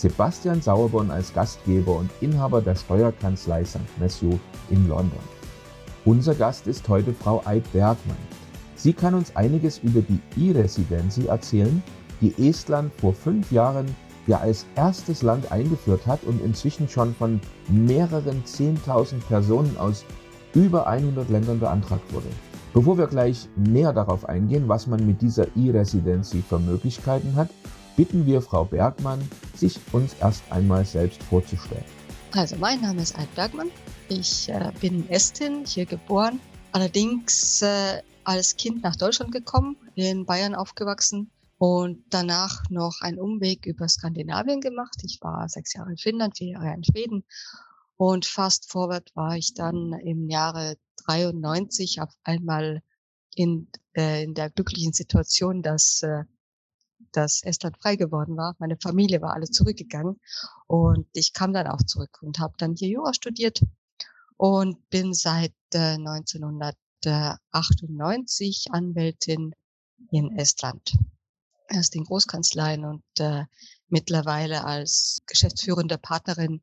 Sebastian Sauerborn als Gastgeber und Inhaber der Steuerkanzlei St. Matthew in London. Unser Gast ist heute Frau Eid Bergmann. Sie kann uns einiges über die E-Residency erzählen, die Estland vor fünf Jahren ja als erstes Land eingeführt hat und inzwischen schon von mehreren 10.000 Personen aus über 100 Ländern beantragt wurde. Bevor wir gleich näher darauf eingehen, was man mit dieser E-Residency für Möglichkeiten hat, bitten wir Frau Bergmann, sich uns erst einmal selbst vorzustellen. Also, mein Name ist Eid Bergmann. Ich äh, bin Estin, hier geboren. Allerdings äh, als Kind nach Deutschland gekommen, in Bayern aufgewachsen und danach noch einen Umweg über Skandinavien gemacht. Ich war sechs Jahre in Finnland, vier Jahre in Schweden und fast forward war ich dann im Jahre 93 auf einmal in, äh, in der glücklichen Situation, dass äh, dass Estland frei geworden war. Meine Familie war alle zurückgegangen und ich kam dann auch zurück und habe dann hier Jura studiert und bin seit äh, 1998 Anwältin in Estland. Erst in Großkanzleien und äh, mittlerweile als geschäftsführende Partnerin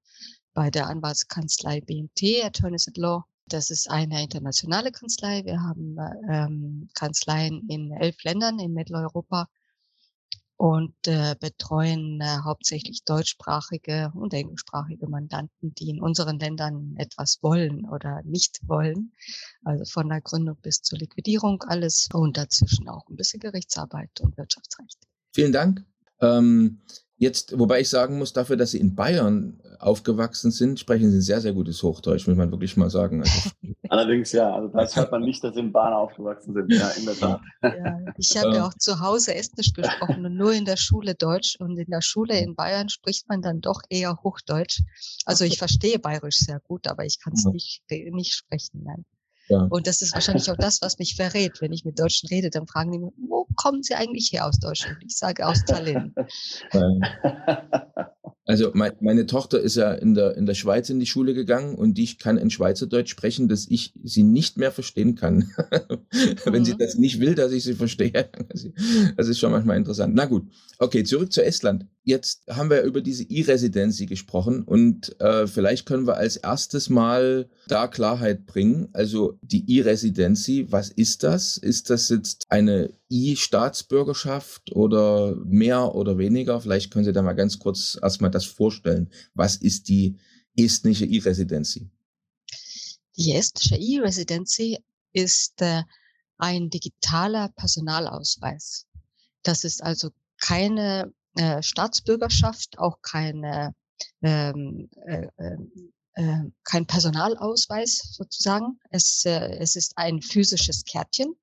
bei der Anwaltskanzlei BNT, Attorneys at Law. Das ist eine internationale Kanzlei. Wir haben ähm, Kanzleien in elf Ländern in Mitteleuropa und äh, betreuen äh, hauptsächlich deutschsprachige und englischsprachige Mandanten, die in unseren Ländern etwas wollen oder nicht wollen. Also von der Gründung bis zur Liquidierung alles und dazwischen auch ein bisschen Gerichtsarbeit und Wirtschaftsrecht. Vielen Dank. Ähm, Jetzt, wobei ich sagen muss, dafür, dass Sie in Bayern aufgewachsen sind, sprechen Sie ein sehr, sehr gutes Hochdeutsch, muss man wirklich mal sagen. Also, Allerdings ja, also das hört man nicht, dass Sie in Bayern aufgewachsen sind, ja, in der Tat. Ja, ich habe ja auch zu Hause Estnisch gesprochen und nur in der Schule Deutsch und in der Schule in Bayern spricht man dann doch eher Hochdeutsch. Also ich verstehe Bayerisch sehr gut, aber ich kann es nicht, nicht sprechen, nein. Ja. Und das ist wahrscheinlich auch das, was mich verrät. Wenn ich mit Deutschen rede, dann fragen die mich, wo kommen Sie eigentlich her aus Deutschland? Ich sage aus Tallinn. Also mein, meine Tochter ist ja in der, in der Schweiz in die Schule gegangen und ich kann in Schweizerdeutsch sprechen, dass ich sie nicht mehr verstehen kann. Wenn mhm. sie das nicht will, dass ich sie verstehe. Das ist schon manchmal interessant. Na gut, okay, zurück zu Estland. Jetzt haben wir über diese E-Residency gesprochen und äh, vielleicht können wir als erstes mal da Klarheit bringen. Also die E-Residency, was ist das? Ist das jetzt eine E-Staatsbürgerschaft oder mehr oder weniger? Vielleicht können Sie da mal ganz kurz erstmal das vorstellen. Was ist die estnische E-Residency? Die estische E-Residency ist äh, ein digitaler Personalausweis. Das ist also keine äh, Staatsbürgerschaft, auch keine, ähm, äh, äh, äh, kein Personalausweis sozusagen. Es, äh, es ist ein physisches Kärtchen,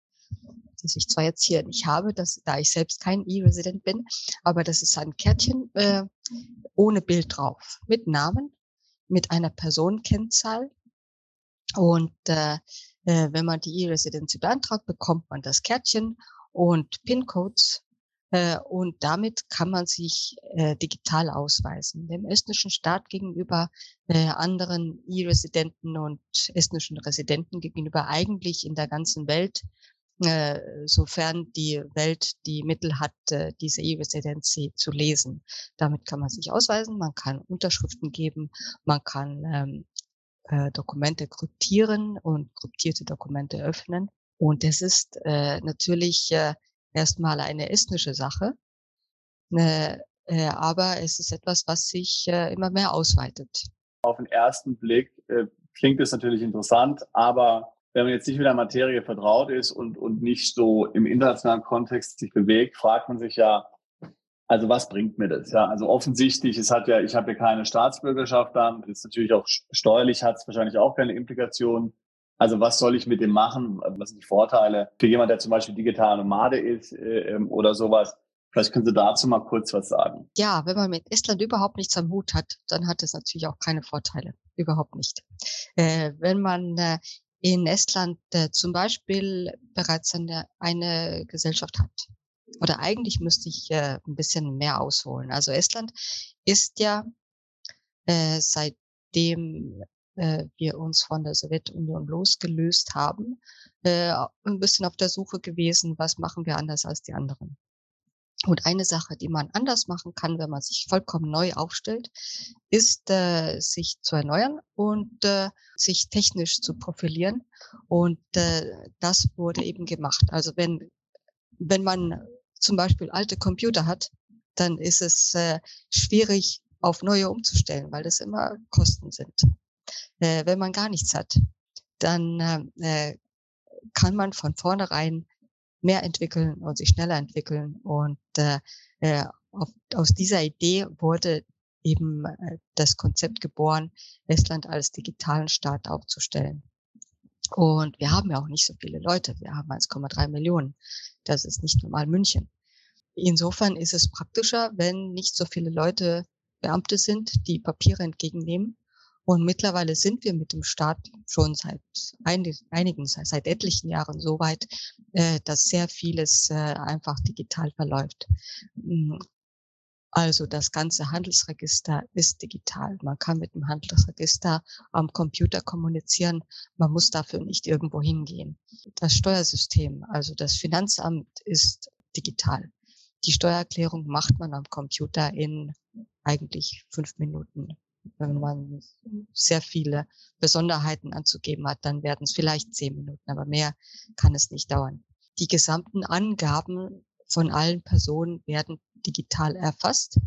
das ich zwar jetzt hier nicht habe, das, da ich selbst kein E-Resident bin, aber das ist ein Kärtchen äh, ohne Bild drauf, mit Namen, mit einer Personenkennzahl. Und wenn man die E-Residency beantragt, bekommt man das Kärtchen und PIN-Codes und damit kann man sich äh, digital ausweisen. Dem estnischen Staat gegenüber äh, anderen E-Residenten und estnischen Residenten gegenüber eigentlich in der ganzen Welt, äh, sofern die Welt die Mittel hat, äh, diese E-Residency zu lesen. Damit kann man sich ausweisen, man kann Unterschriften geben, man kann ähm, äh, Dokumente kryptieren und kryptierte Dokumente öffnen. Und es ist äh, natürlich äh, erstmal eine estnische Sache. Äh, äh, aber es ist etwas, was sich äh, immer mehr ausweitet. Auf den ersten Blick äh, klingt es natürlich interessant, aber wenn man jetzt nicht mit der Materie vertraut ist und, und nicht so im internationalen Kontext sich bewegt, fragt man sich ja, also was bringt mir das? Ja, also offensichtlich, es hat ja, ich habe ja keine Staatsbürgerschaft dann, ist natürlich auch steuerlich hat es wahrscheinlich auch keine Implikationen. Also was soll ich mit dem machen? Was sind die Vorteile für jemand, der zum Beispiel digital Nomade ist äh, ähm, oder sowas? Vielleicht können Sie dazu mal kurz was sagen. Ja, wenn man mit Estland überhaupt nichts am Hut hat, dann hat es natürlich auch keine Vorteile. Überhaupt nicht. Äh, wenn man äh, in Estland äh, zum Beispiel bereits eine, eine Gesellschaft hat, oder eigentlich müsste ich äh, ein bisschen mehr ausholen. Also Estland ist ja äh, seitdem äh, wir uns von der Sowjetunion losgelöst haben, äh, ein bisschen auf der Suche gewesen, was machen wir anders als die anderen. Und eine Sache, die man anders machen kann, wenn man sich vollkommen neu aufstellt, ist, äh, sich zu erneuern und äh, sich technisch zu profilieren. Und äh, das wurde eben gemacht. Also wenn, wenn man zum Beispiel alte Computer hat, dann ist es äh, schwierig, auf neue umzustellen, weil das immer Kosten sind. Äh, wenn man gar nichts hat, dann äh, kann man von vornherein mehr entwickeln und sich schneller entwickeln. Und äh, äh, auf, aus dieser Idee wurde eben äh, das Konzept geboren, Estland als digitalen Staat aufzustellen. Und wir haben ja auch nicht so viele Leute. Wir haben 1,3 Millionen. Das ist nicht normal München. Insofern ist es praktischer, wenn nicht so viele Leute Beamte sind, die Papiere entgegennehmen und mittlerweile sind wir mit dem Staat schon seit einigen, seit etlichen Jahren so weit, äh, dass sehr vieles äh, einfach digital verläuft. Hm, also das ganze Handelsregister ist digital. Man kann mit dem Handelsregister am Computer kommunizieren. Man muss dafür nicht irgendwo hingehen. Das Steuersystem, also das Finanzamt ist digital. Die Steuererklärung macht man am Computer in eigentlich fünf Minuten wenn man sehr viele Besonderheiten anzugeben hat, dann werden es vielleicht zehn Minuten, aber mehr kann es nicht dauern. Die gesamten Angaben von allen Personen werden digital erfasst.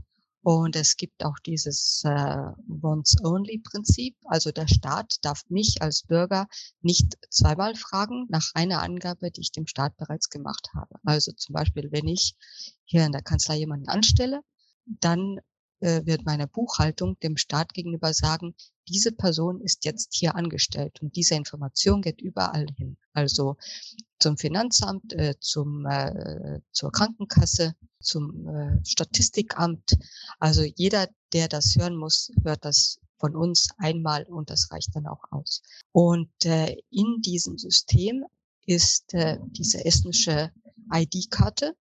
Und es gibt auch dieses äh, Once-Only-Prinzip. Also der Staat darf mich als Bürger nicht zweimal fragen nach einer Angabe, die ich dem Staat bereits gemacht habe. Also zum Beispiel, wenn ich hier in der Kanzlei jemanden anstelle, dann äh, wird meine Buchhaltung dem Staat gegenüber sagen, diese Person ist jetzt hier angestellt und diese Information geht überall hin. Also zum Finanzamt, äh, zum, äh, zur Krankenkasse, zum äh, Statistikamt. Also jeder, der das hören muss, hört das von uns einmal und das reicht dann auch aus. Und äh, in diesem System ist äh, diese estnische ID-Karte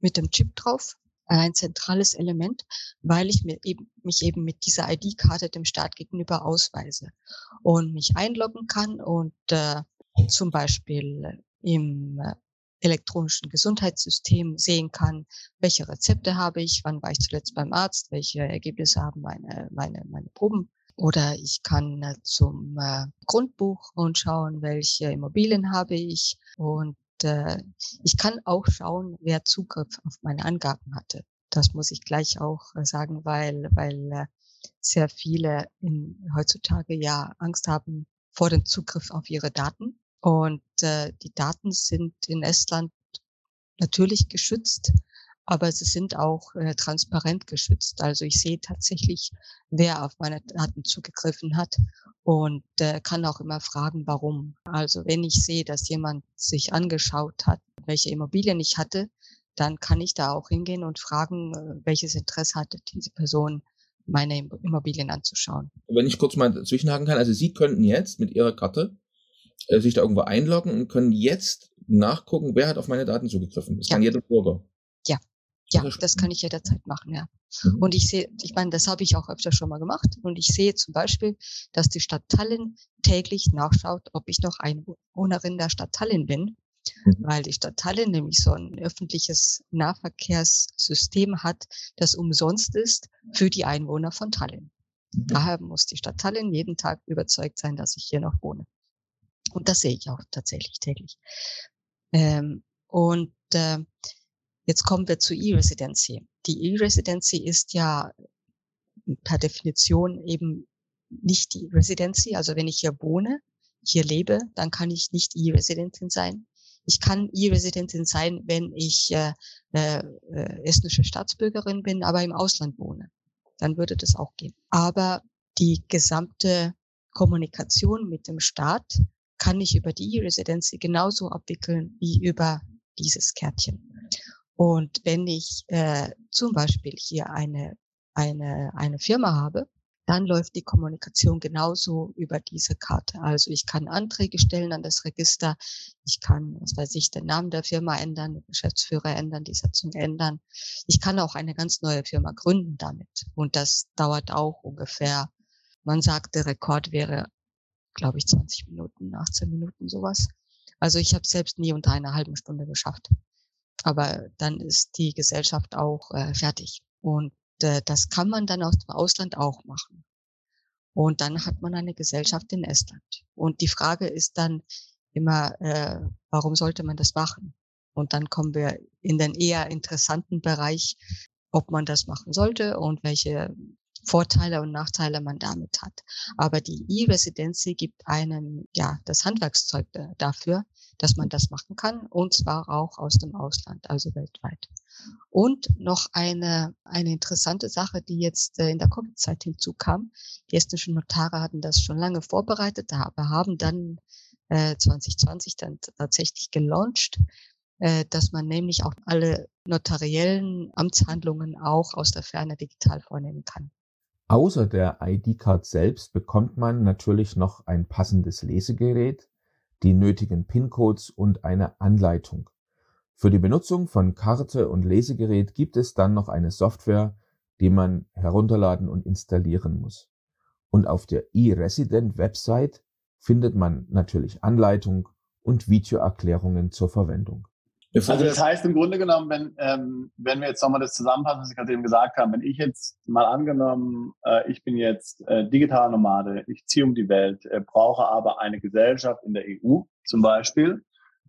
mit dem Chip drauf ein zentrales Element, weil ich mir eben, mich eben mit dieser ID-Karte dem Staat gegenüber ausweise und mich einloggen kann und äh, zum Beispiel im äh, elektronischen Gesundheitssystem sehen kann, welche Rezepte habe ich, wann war ich zuletzt beim Arzt, welche Ergebnisse haben meine, meine, meine Proben. Oder ich kann äh, zum äh, Grundbuch und schauen, welche Immobilien habe ich und äh, ich kann auch schauen, wer Zugriff auf meine Angaben hatte. Das muss ich gleich auch äh, sagen, weil, weil äh, sehr viele in, heutzutage ja Angst haben vor dem Zugriff auf ihre Daten. Und äh, die Daten sind in Estland natürlich geschützt, aber sie sind auch äh, transparent geschützt. Also ich sehe tatsächlich, wer auf meine Daten zugegriffen hat und äh, kann auch immer fragen, warum. Also wenn ich sehe, dass jemand sich angeschaut hat, welche Immobilien ich hatte, dann kann ich da auch hingehen und fragen, äh, welches Interesse hatte diese Person, meine Immobilien anzuschauen. Wenn ich kurz mal zwischenhaken kann, also Sie könnten jetzt mit Ihrer Karte äh, sich da irgendwo einloggen und können jetzt nachgucken, wer hat auf meine Daten zugegriffen. Das ja. kann jeder Bürger. Ja, das kann ich jederzeit machen, ja. Mhm. Und ich sehe, ich meine, das habe ich auch öfter schon mal gemacht. Und ich sehe zum Beispiel, dass die Stadt Tallinn täglich nachschaut, ob ich noch Einwohnerin der Stadt Tallinn bin. Mhm. Weil die Stadt Tallinn nämlich so ein öffentliches Nahverkehrssystem hat, das umsonst ist für die Einwohner von Tallinn. Mhm. Daher muss die Stadt Tallinn jeden Tag überzeugt sein, dass ich hier noch wohne. Und das sehe ich auch tatsächlich täglich. Ähm, und äh, Jetzt kommen wir zu E-Residency. Die E-Residency ist ja per Definition eben nicht die Residency. Also wenn ich hier wohne, hier lebe, dann kann ich nicht E-Residentin sein. Ich kann E-Residentin sein, wenn ich äh, äh, estnische Staatsbürgerin bin, aber im Ausland wohne. Dann würde das auch gehen. Aber die gesamte Kommunikation mit dem Staat kann ich über die E-Residency genauso abwickeln wie über dieses Kärtchen. Und wenn ich äh, zum Beispiel hier eine, eine, eine Firma habe, dann läuft die Kommunikation genauso über diese Karte. Also ich kann Anträge stellen an das Register, ich kann, was weiß ich, den Namen der Firma ändern, den Geschäftsführer ändern, die Satzung ändern. Ich kann auch eine ganz neue Firma gründen damit. Und das dauert auch ungefähr, man sagt, der Rekord wäre, glaube ich, 20 Minuten, 18 Minuten sowas. Also ich habe selbst nie unter einer halben Stunde geschafft. Aber dann ist die Gesellschaft auch äh, fertig. Und äh, das kann man dann aus dem Ausland auch machen. Und dann hat man eine Gesellschaft in Estland. Und die Frage ist dann immer, äh, warum sollte man das machen? Und dann kommen wir in den eher interessanten Bereich, ob man das machen sollte und welche Vorteile und Nachteile man damit hat. Aber die E-Residency gibt einem ja das Handwerkszeug dafür, dass man das machen kann und zwar auch aus dem Ausland, also weltweit. Und noch eine, eine interessante Sache, die jetzt äh, in der Covid-Zeit hinzukam. Die estnischen Notare hatten das schon lange vorbereitet, aber haben dann äh, 2020 dann tatsächlich gelauncht, äh, dass man nämlich auch alle notariellen Amtshandlungen auch aus der Ferne digital vornehmen kann. Außer der ID-Card selbst bekommt man natürlich noch ein passendes Lesegerät, die nötigen PIN-Codes und eine Anleitung. Für die Benutzung von Karte und Lesegerät gibt es dann noch eine Software, die man herunterladen und installieren muss. Und auf der eResident-Website findet man natürlich Anleitung und Videoerklärungen zur Verwendung. Also das heißt im Grunde genommen, wenn, ähm, wenn wir jetzt nochmal das zusammenfassen, was ich gerade eben gesagt habe, wenn ich jetzt mal angenommen, äh, ich bin jetzt äh, digitaler Nomade, ich ziehe um die Welt, äh, brauche aber eine Gesellschaft in der EU zum Beispiel,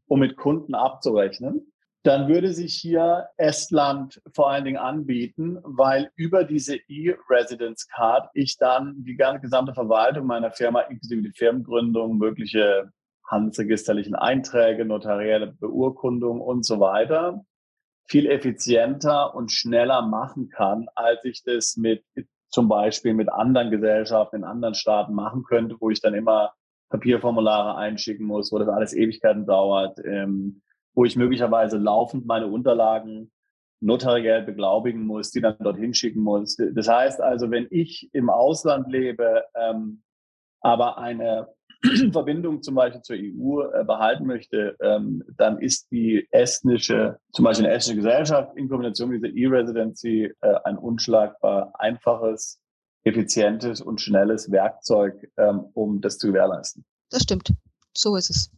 um mit Kunden abzurechnen, dann würde sich hier Estland vor allen Dingen anbieten, weil über diese E-Residence Card ich dann die ganze gesamte Verwaltung meiner Firma inklusive die Firmengründung, mögliche handelsregisterlichen Einträge, notarielle Beurkundung und so weiter viel effizienter und schneller machen kann, als ich das mit zum Beispiel mit anderen Gesellschaften in anderen Staaten machen könnte, wo ich dann immer Papierformulare einschicken muss, wo das alles Ewigkeiten dauert, ähm, wo ich möglicherweise laufend meine Unterlagen notariell beglaubigen muss, die dann dorthin schicken muss. Das heißt also, wenn ich im Ausland lebe, ähm, aber eine Verbindung zum Beispiel zur EU äh, behalten möchte, ähm, dann ist die estnische, zum Beispiel eine estnische Gesellschaft in Kombination mit dieser E-Residency äh, ein unschlagbar einfaches, effizientes und schnelles Werkzeug, ähm, um das zu gewährleisten. Das stimmt. So ist es.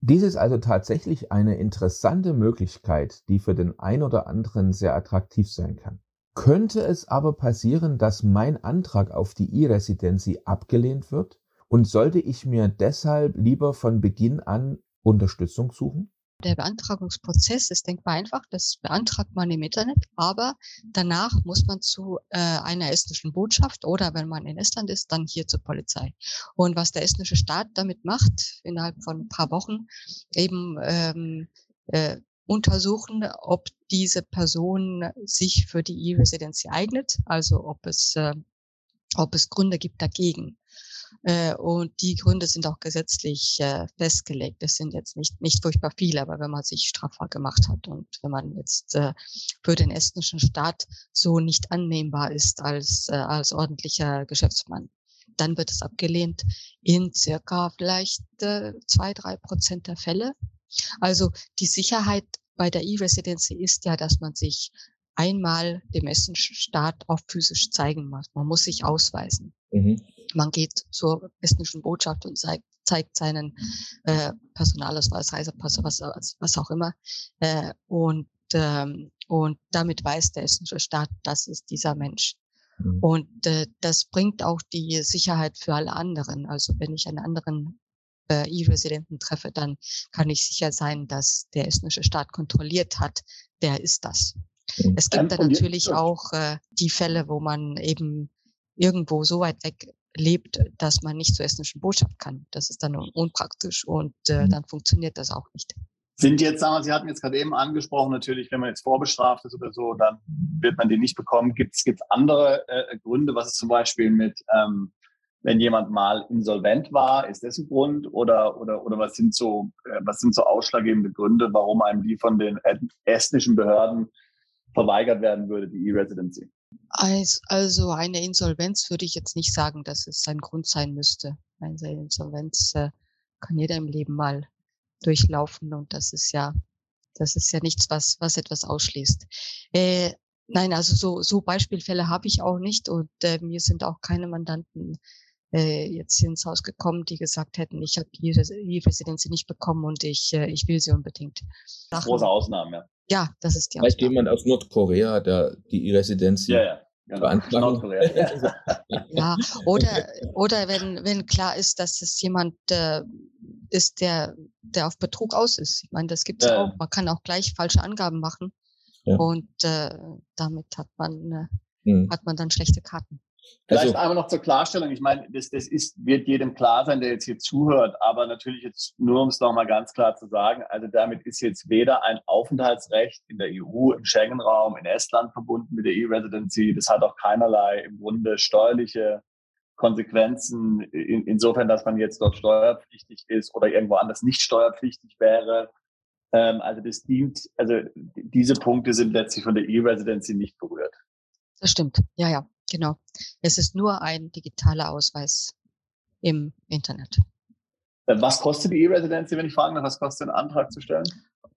Dies ist also tatsächlich eine interessante Möglichkeit, die für den ein oder anderen sehr attraktiv sein kann. Könnte es aber passieren, dass mein Antrag auf die E-Residency abgelehnt wird? Und sollte ich mir deshalb lieber von Beginn an Unterstützung suchen? Der Beantragungsprozess ist denkbar einfach. Das beantragt man im Internet, aber danach muss man zu äh, einer estnischen Botschaft oder wenn man in Estland ist, dann hier zur Polizei. Und was der estnische Staat damit macht, innerhalb von ein paar Wochen, eben ähm, äh, untersuchen, ob diese Person sich für die E-Residency eignet, also ob es, äh, ob es Gründe gibt dagegen. Äh, und die Gründe sind auch gesetzlich äh, festgelegt. Das sind jetzt nicht, nicht furchtbar viele, aber wenn man sich strafbar gemacht hat und wenn man jetzt äh, für den estnischen Staat so nicht annehmbar ist als, als ordentlicher Geschäftsmann, dann wird es abgelehnt in circa vielleicht zwei, drei Prozent der Fälle. Also die Sicherheit bei der E-Residency ist ja, dass man sich einmal dem estnischen Staat auch physisch zeigen muss. Man muss sich ausweisen. Mhm. Man geht zur estnischen Botschaft und zeigt, zeigt seinen äh, Personalausweis, Reisepass, was, was auch immer. Äh, und, ähm, und damit weiß der estnische Staat, das ist dieser Mensch. Mhm. Und äh, das bringt auch die Sicherheit für alle anderen. Also wenn ich einen anderen äh, E-Residenten treffe, dann kann ich sicher sein, dass der estnische Staat kontrolliert hat, der ist das. Mhm. Es gibt dann natürlich auch äh, die Fälle, wo man eben irgendwo so weit weg lebt, dass man nicht zur estnischen Botschaft kann. Das ist dann unpraktisch und äh, mhm. dann funktioniert das auch nicht. Sind jetzt, sagen wir, Sie hatten jetzt gerade eben angesprochen, natürlich, wenn man jetzt vorbestraft ist oder so, dann wird man den nicht bekommen. Gibt es andere äh, Gründe, was ist zum Beispiel mit, ähm, wenn jemand mal insolvent war, ist das ein Grund oder oder oder was sind so äh, was sind so ausschlaggebende Gründe, warum einem die von den estnischen Behörden verweigert werden würde, die E-Residency? Also eine Insolvenz würde ich jetzt nicht sagen, dass es ein Grund sein müsste. Eine Insolvenz äh, kann jeder im Leben mal durchlaufen und das ist ja das ist ja nichts, was was etwas ausschließt. Äh, nein, also so so Beispielfälle habe ich auch nicht und äh, mir sind auch keine Mandanten äh, jetzt ins Haus gekommen, die gesagt hätten, ich habe die, die Residenz nicht bekommen und ich, äh, ich will sie unbedingt. Sachen. Große Ausnahme, ja. Ja, das ist die Vielleicht Ausnahme. jemand aus Nordkorea, der die E-Residenz ja, ja. Genau. Nordkorea. ja, oder, oder wenn, wenn klar ist, dass es jemand äh, ist, der, der auf Betrug aus ist. Ich meine, das gibt es ja. auch. Man kann auch gleich falsche Angaben machen. Ja. Und äh, damit hat man, äh, mhm. hat man dann schlechte Karten. Vielleicht also, einmal noch zur Klarstellung. Ich meine, das, das ist, wird jedem klar sein, der jetzt hier zuhört. Aber natürlich jetzt nur, um es nochmal ganz klar zu sagen. Also damit ist jetzt weder ein Aufenthaltsrecht in der EU, im Schengen-Raum, in Estland verbunden mit der E-Residency. Das hat auch keinerlei im Grunde steuerliche Konsequenzen in, insofern, dass man jetzt dort steuerpflichtig ist oder irgendwo anders nicht steuerpflichtig wäre. Ähm, also das dient, also diese Punkte sind letztlich von der E-Residency nicht berührt. Das stimmt. Ja, ja. Genau. Es ist nur ein digitaler Ausweis im Internet. Äh, was kostet die E-Residency, wenn ich fragen darf? Was kostet ein Antrag zu stellen?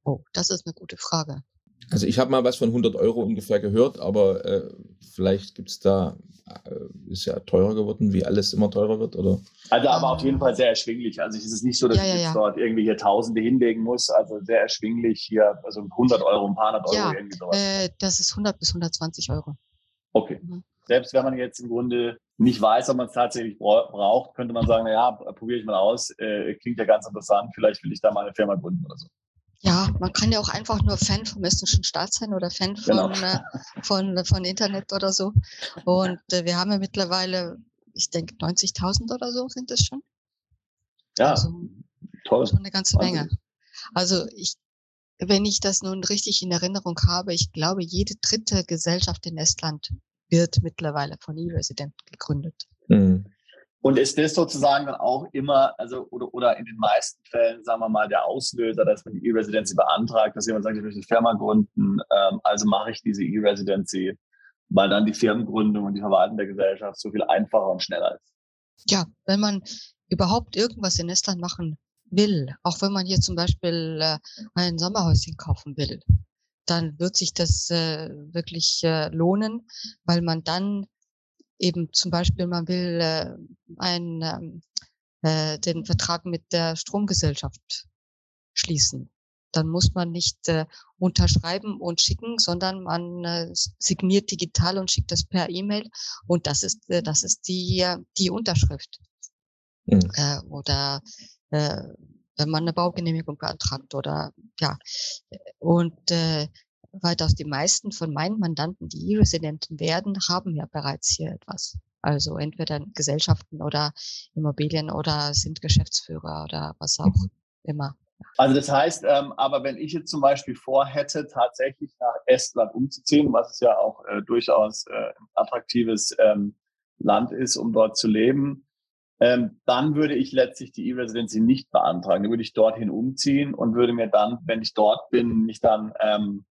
Oh, das ist eine gute Frage. Also ich habe mal was von 100 Euro ungefähr gehört, aber äh, vielleicht gibt es da, äh, ist ja teurer geworden, wie alles immer teurer wird, oder? Also aber auf jeden Fall sehr erschwinglich. Also es ist nicht so, dass ja, ich jetzt ja. dort irgendwie hier Tausende hinlegen muss. Also sehr erschwinglich hier, also 100 Euro, ein paar hundert Euro ja, irgendwie sowas. Äh, das ist 100 bis 120 Euro. Okay. Mhm selbst wenn man jetzt im Grunde nicht weiß, ob man es tatsächlich braucht, könnte man sagen, naja, probiere ich mal aus, äh, klingt ja ganz interessant, vielleicht will ich da mal eine Firma gründen oder so. Ja, man kann ja auch einfach nur Fan vom estnischen Staat sein oder Fan von, genau. äh, von, von Internet oder so. Und äh, wir haben ja mittlerweile, ich denke, 90.000 oder so sind es schon. Ja, also, toll. Schon eine ganze Wahnsinn. Menge. Also ich, wenn ich das nun richtig in Erinnerung habe, ich glaube, jede dritte Gesellschaft in Estland wird mittlerweile von E-Residenten gegründet. Mhm. Und ist das sozusagen dann auch immer, also oder, oder in den meisten Fällen, sagen wir mal, der Auslöser, dass man die E-Residency beantragt, dass jemand sagt, ich möchte eine Firma gründen, ähm, also mache ich diese E-Residency, weil dann die Firmengründung und die Verwaltung der Gesellschaft so viel einfacher und schneller ist. Ja, wenn man überhaupt irgendwas in Estland machen will, auch wenn man hier zum Beispiel äh, ein Sommerhäuschen kaufen will, dann wird sich das äh, wirklich äh, lohnen, weil man dann eben zum Beispiel, man will äh, ein, ähm, äh, den Vertrag mit der Stromgesellschaft schließen. Dann muss man nicht äh, unterschreiben und schicken, sondern man äh, signiert digital und schickt das per E-Mail. Und das ist, äh, das ist die, äh, die Unterschrift. Mhm. Äh, oder äh, wenn man eine Baugenehmigung beantragt oder ja. Und äh, weitaus die meisten von meinen Mandanten, die E-Residenten werden, haben ja bereits hier etwas. Also entweder Gesellschaften oder Immobilien oder sind Geschäftsführer oder was auch mhm. immer. Also das heißt, ähm, aber wenn ich jetzt zum Beispiel vorhätte, tatsächlich nach Estland umzuziehen, was es ja auch äh, durchaus äh, ein attraktives ähm, Land ist, um dort zu leben, ähm, dann würde ich letztlich die E-Residency nicht beantragen. Dann würde ich dorthin umziehen und würde mir dann, wenn ich dort bin, mich dann, ähm,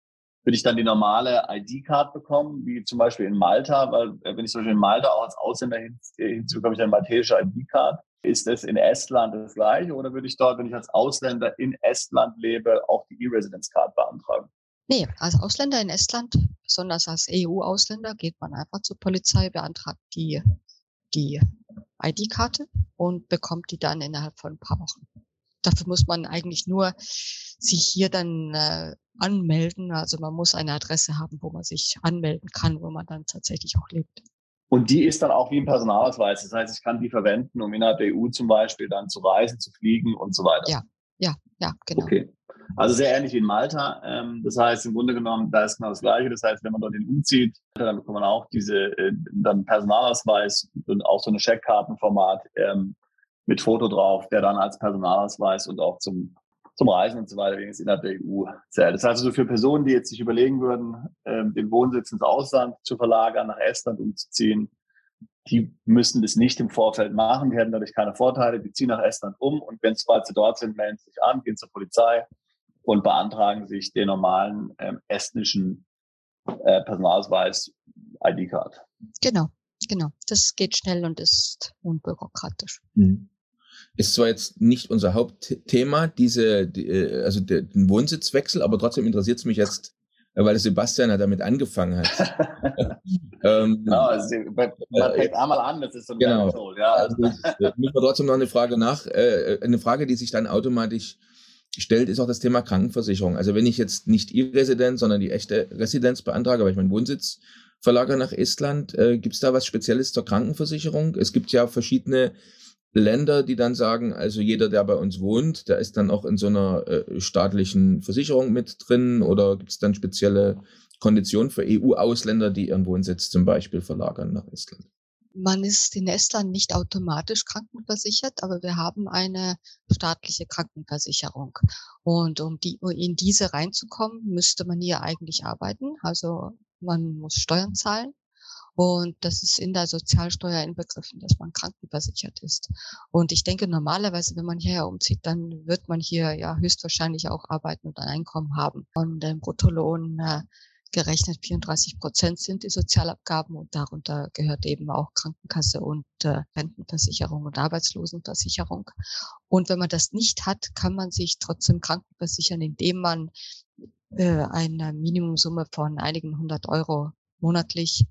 würde ich dann die normale ID-Card bekommen, wie zum Beispiel in Malta, weil äh, wenn ich zum Beispiel in Malta auch als Ausländer hin, äh, hinzu bekomme ich eine maltesische ID-Card. Ist es in Estland das gleiche oder würde ich dort, wenn ich als Ausländer in Estland lebe, auch die E-Residence-Card beantragen? Nee, als Ausländer in Estland, besonders als EU-Ausländer, geht man einfach zur Polizei, beantragt die, die ID-Karte und bekommt die dann innerhalb von ein paar Wochen. Dafür muss man eigentlich nur sich hier dann äh, anmelden. Also man muss eine Adresse haben, wo man sich anmelden kann, wo man dann tatsächlich auch lebt. Und die ist dann auch wie ein Personalausweis. Das heißt, ich kann die verwenden, um innerhalb der EU zum Beispiel dann zu reisen, zu fliegen und so weiter. Ja, ja, ja, genau. Okay. Also sehr ähnlich wie in Malta. Ähm, das heißt, im Grunde genommen, da ist genau das Gleiche. Das heißt, wenn man dorthin umzieht, dann bekommt man auch diese, äh, dann Personalausweis und auch so eine Scheckkartenformat ähm, mit Foto drauf, der dann als Personalausweis und auch zum, zum Reisen und so weiter wenigstens innerhalb der EU zählt. Das heißt also für Personen, die jetzt sich überlegen würden, ähm, den Wohnsitz ins Ausland zu verlagern, nach Estland umzuziehen, die müssen das nicht im Vorfeld machen, die hätten dadurch keine Vorteile, die ziehen nach Estland um und wenn sobald sie dort sind, melden sie sich an, gehen zur Polizei und beantragen sich den normalen ähm, estnischen äh, Personalausweis ID-Card. Genau, genau. Das geht schnell und ist unbürokratisch. Mhm. Ist zwar jetzt nicht unser Hauptthema, diese, die, äh, also den Wohnsitzwechsel, aber trotzdem interessiert es mich jetzt, weil Sebastian ja damit angefangen hat. ähm, genau, also, man fängt einmal an, das ist so ein genau. Tool, ja. Also, äh, müssen wir trotzdem noch eine Frage nach, äh, eine Frage, die sich dann automatisch stellt, ist auch das Thema Krankenversicherung. Also wenn ich jetzt nicht E-Resident, sondern die echte Residenz beantrage, weil ich meinen Wohnsitz verlagere nach Estland, äh, gibt es da was Spezielles zur Krankenversicherung? Es gibt ja verschiedene Länder, die dann sagen, also jeder, der bei uns wohnt, der ist dann auch in so einer äh, staatlichen Versicherung mit drin oder gibt es dann spezielle Konditionen für EU-Ausländer, die ihren Wohnsitz zum Beispiel verlagern nach Estland? Man ist in Estland nicht automatisch krankenversichert, aber wir haben eine staatliche Krankenversicherung. Und um die, in diese reinzukommen, müsste man hier eigentlich arbeiten. Also man muss Steuern zahlen. Und das ist in der Sozialsteuer inbegriffen, dass man krankenversichert ist. Und ich denke, normalerweise, wenn man hierher umzieht, dann wird man hier ja höchstwahrscheinlich auch arbeiten und ein Einkommen haben. Und den Bruttolohn äh, gerechnet 34 Prozent sind die Sozialabgaben und darunter gehört eben auch Krankenkasse und äh, Rentenversicherung und Arbeitslosenversicherung. Und wenn man das nicht hat, kann man sich trotzdem krankenversichern, indem man äh, eine Minimumsumme von einigen hundert Euro monatlich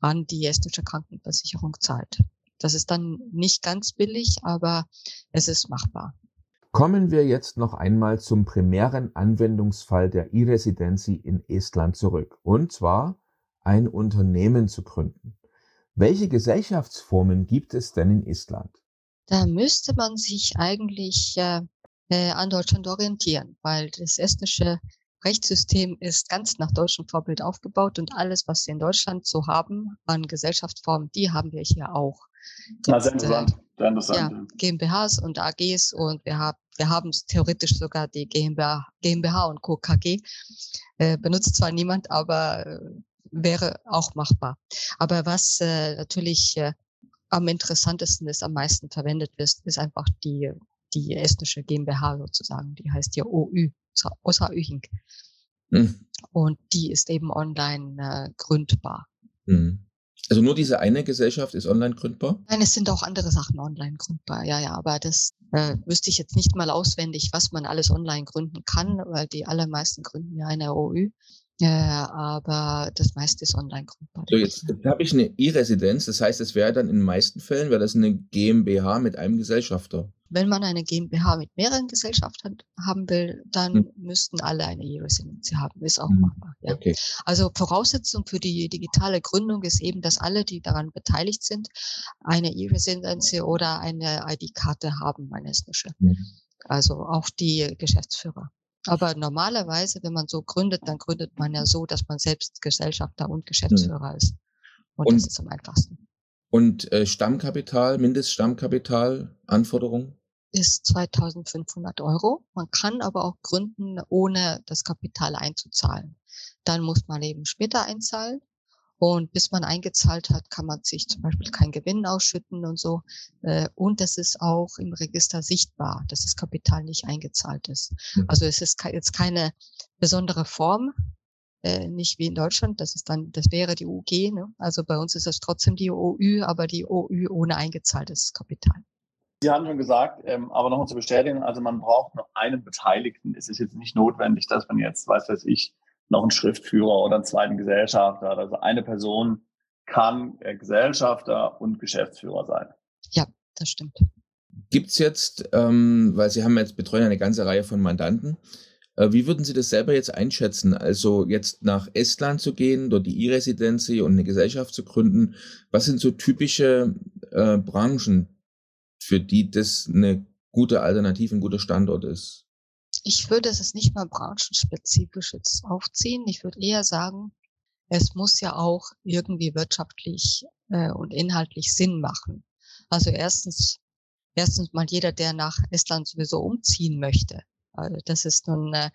an die estnische Krankenversicherung zahlt. Das ist dann nicht ganz billig, aber es ist machbar. Kommen wir jetzt noch einmal zum primären Anwendungsfall der E-Residency in Estland zurück, und zwar ein Unternehmen zu gründen. Welche Gesellschaftsformen gibt es denn in Estland? Da müsste man sich eigentlich äh, äh an Deutschland orientieren, weil das estnische Rechtssystem ist ganz nach deutschem Vorbild aufgebaut und alles, was wir in Deutschland so haben an Gesellschaftsformen, die haben wir hier auch. Gibt, sehr interessant. Sehr interessant. Ja, GmbHs und AGs und wir haben wir haben theoretisch sogar die GmbH, GmbH und Co. KG. Äh, benutzt zwar niemand, aber äh, wäre auch machbar. Aber was äh, natürlich äh, am interessantesten ist, am meisten verwendet wird, ist einfach die, die estnische GmbH sozusagen. Die heißt ja OÜ. Osa Ühing. Mhm. Und die ist eben online äh, gründbar. Mhm. Also nur diese eine Gesellschaft ist online gründbar? Nein, es sind auch andere Sachen online gründbar, ja, ja. Aber das äh, wüsste ich jetzt nicht mal auswendig, was man alles online gründen kann, weil die allermeisten gründen ja eine OÜ. Äh, aber das meiste ist online gründbar. So, jetzt habe ich eine E-Residenz, das heißt, es wäre dann in den meisten Fällen, wäre das eine GmbH mit einem Gesellschafter. Wenn man eine GmbH mit mehreren Gesellschaften haben will, dann hm. müssten alle eine E-Residency haben. Ist auch hm. machbar. Ja. Okay. Also Voraussetzung für die digitale Gründung ist eben, dass alle, die daran beteiligt sind, eine E-Residency oder eine ID-Karte haben, eine estnische. Hm. Also auch die Geschäftsführer. Aber normalerweise, wenn man so gründet, dann gründet man ja so, dass man selbst Gesellschafter und Geschäftsführer ist. Und, und das ist am einfachsten. Und äh, Stammkapital, Mindeststammkapital, Anforderungen? ist 2500 Euro. Man kann aber auch gründen, ohne das Kapital einzuzahlen. Dann muss man eben später einzahlen. Und bis man eingezahlt hat, kann man sich zum Beispiel keinen Gewinn ausschütten und so. Äh, und das ist auch im Register sichtbar, dass das Kapital nicht eingezahlt ist. Mhm. Also es ist jetzt keine besondere Form, äh, nicht wie in Deutschland. Das ist dann, das wäre die UG. Ne? Also bei uns ist es trotzdem die OÜ, aber die OÜ ohne eingezahltes Kapital. Sie haben schon gesagt, ähm, aber nochmal zu bestätigen, also man braucht noch einen Beteiligten. Es ist jetzt nicht notwendig, dass man jetzt, weiß weiß ich, noch einen Schriftführer oder einen zweiten Gesellschafter hat. Also eine Person kann Gesellschafter und Geschäftsführer sein. Ja, das stimmt. Gibt's jetzt, ähm, weil Sie haben jetzt betreuen eine ganze Reihe von Mandanten, äh, wie würden Sie das selber jetzt einschätzen? Also jetzt nach Estland zu gehen, dort die E-Residency und eine Gesellschaft zu gründen, was sind so typische äh, Branchen, für die das eine gute Alternative, ein guter Standort ist? Ich würde es nicht mal branchenspezifisch jetzt aufziehen. Ich würde eher sagen, es muss ja auch irgendwie wirtschaftlich äh, und inhaltlich Sinn machen. Also erstens, erstens mal jeder, der nach Estland sowieso umziehen möchte. Also das ist nun, äh,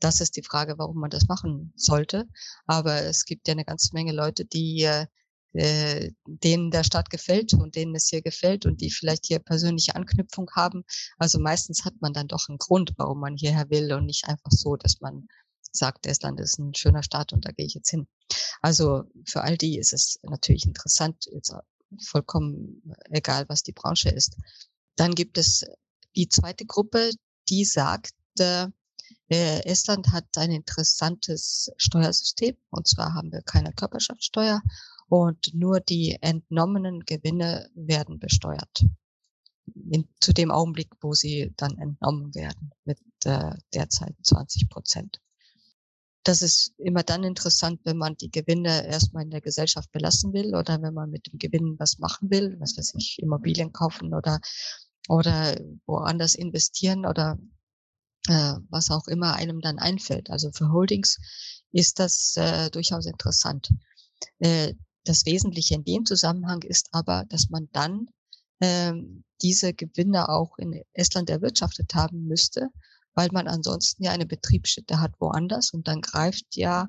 das ist die Frage, warum man das machen sollte. Aber es gibt ja eine ganze Menge Leute, die äh, äh, denen der Stadt gefällt und denen es hier gefällt und die vielleicht hier persönliche Anknüpfung haben. Also meistens hat man dann doch einen Grund, warum man hierher will und nicht einfach so, dass man sagt, Estland ist ein schöner Staat und da gehe ich jetzt hin. Also für all die ist es natürlich interessant, jetzt vollkommen egal, was die Branche ist. Dann gibt es die zweite Gruppe, die sagt, äh, Estland hat ein interessantes Steuersystem. Und zwar haben wir keine Körperschaftssteuer und nur die entnommenen Gewinne werden besteuert. In, zu dem Augenblick, wo sie dann entnommen werden, mit äh, derzeit 20 Prozent. Das ist immer dann interessant, wenn man die Gewinne erstmal in der Gesellschaft belassen will oder wenn man mit dem Gewinn was machen will, was weiß ich, Immobilien kaufen oder, oder woanders investieren oder äh, was auch immer einem dann einfällt. Also für Holdings ist das äh, durchaus interessant. Äh, das Wesentliche in dem Zusammenhang ist aber, dass man dann ähm, diese Gewinne auch in Estland erwirtschaftet haben müsste, weil man ansonsten ja eine Betriebsstätte hat woanders und dann greift ja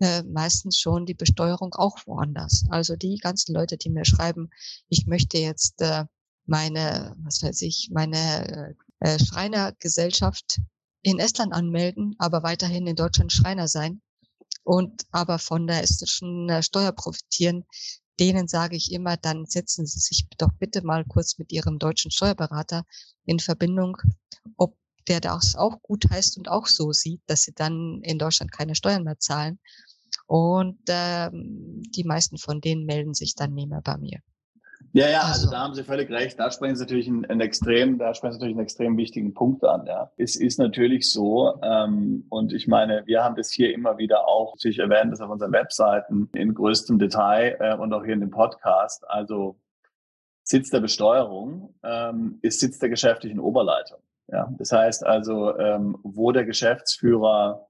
äh, meistens schon die Besteuerung auch woanders. Also die ganzen Leute, die mir schreiben, ich möchte jetzt äh, meine, was weiß ich, meine äh, Schreinergesellschaft in Estland anmelden, aber weiterhin in Deutschland Schreiner sein und aber von der estnischen äh, Steuer profitieren, denen sage ich immer, dann setzen Sie sich doch bitte mal kurz mit Ihrem deutschen Steuerberater in Verbindung, ob der das auch gut heißt und auch so sieht, dass sie dann in Deutschland keine Steuern mehr zahlen. Und ähm, die meisten von denen melden sich dann nicht mehr bei mir. Ja, ja, also, also da haben Sie völlig recht. Da sprechen Sie natürlich einen, einen extrem, da sprechen Sie natürlich einen extrem wichtigen Punkt an. Ja. Es ist natürlich so, ähm, und ich meine, wir haben das hier immer wieder auch, natürlich erwähnt das auf unseren Webseiten in größtem Detail äh, und auch hier in dem Podcast. Also Sitz der Besteuerung ähm, ist Sitz der geschäftlichen Oberleitung. Ja, das heißt also, ähm, wo der Geschäftsführer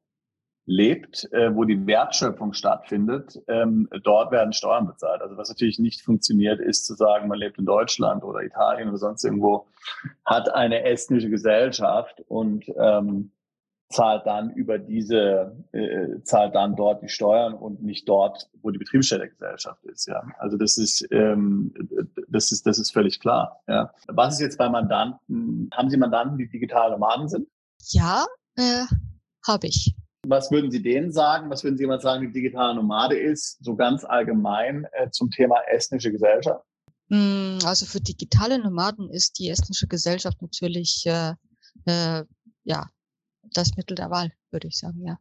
lebt, äh, wo die Wertschöpfung stattfindet, ähm, dort werden Steuern bezahlt. Also was natürlich nicht funktioniert, ist zu sagen, man lebt in Deutschland oder Italien oder sonst irgendwo, hat eine estnische Gesellschaft und ähm, zahlt dann über diese, äh, zahlt dann dort die Steuern und nicht dort, wo die Betriebsstätte der Gesellschaft ist. Ja, also das ist, ähm, das ist, das ist völlig klar. Ja, was ist jetzt bei Mandanten? Haben Sie Mandanten, die digitale Nomaden sind? Ja, äh, habe ich. Was würden Sie denen sagen? Was würden Sie jemand sagen, die digitale Nomade ist? So ganz allgemein äh, zum Thema estnische Gesellschaft? Hm, also für digitale Nomaden ist die estnische Gesellschaft natürlich äh, äh, ja das Mittel der Wahl, würde ich sagen, ja.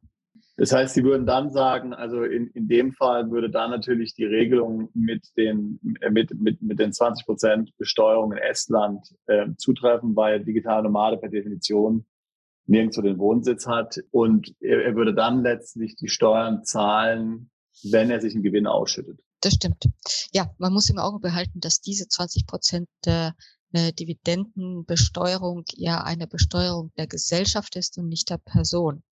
Das heißt, Sie würden dann sagen, also in, in dem Fall würde da natürlich die Regelung mit den, äh, mit, mit, mit den 20 Prozent Besteuerung in Estland äh, zutreffen, weil digitale Nomade per Definition nirgendwo den Wohnsitz hat. Und er, er würde dann letztlich die Steuern zahlen, wenn er sich einen Gewinn ausschüttet. Das stimmt. Ja, man muss im Auge behalten, dass diese 20 Prozent der eine Dividendenbesteuerung ja eine Besteuerung der Gesellschaft ist und nicht der Person.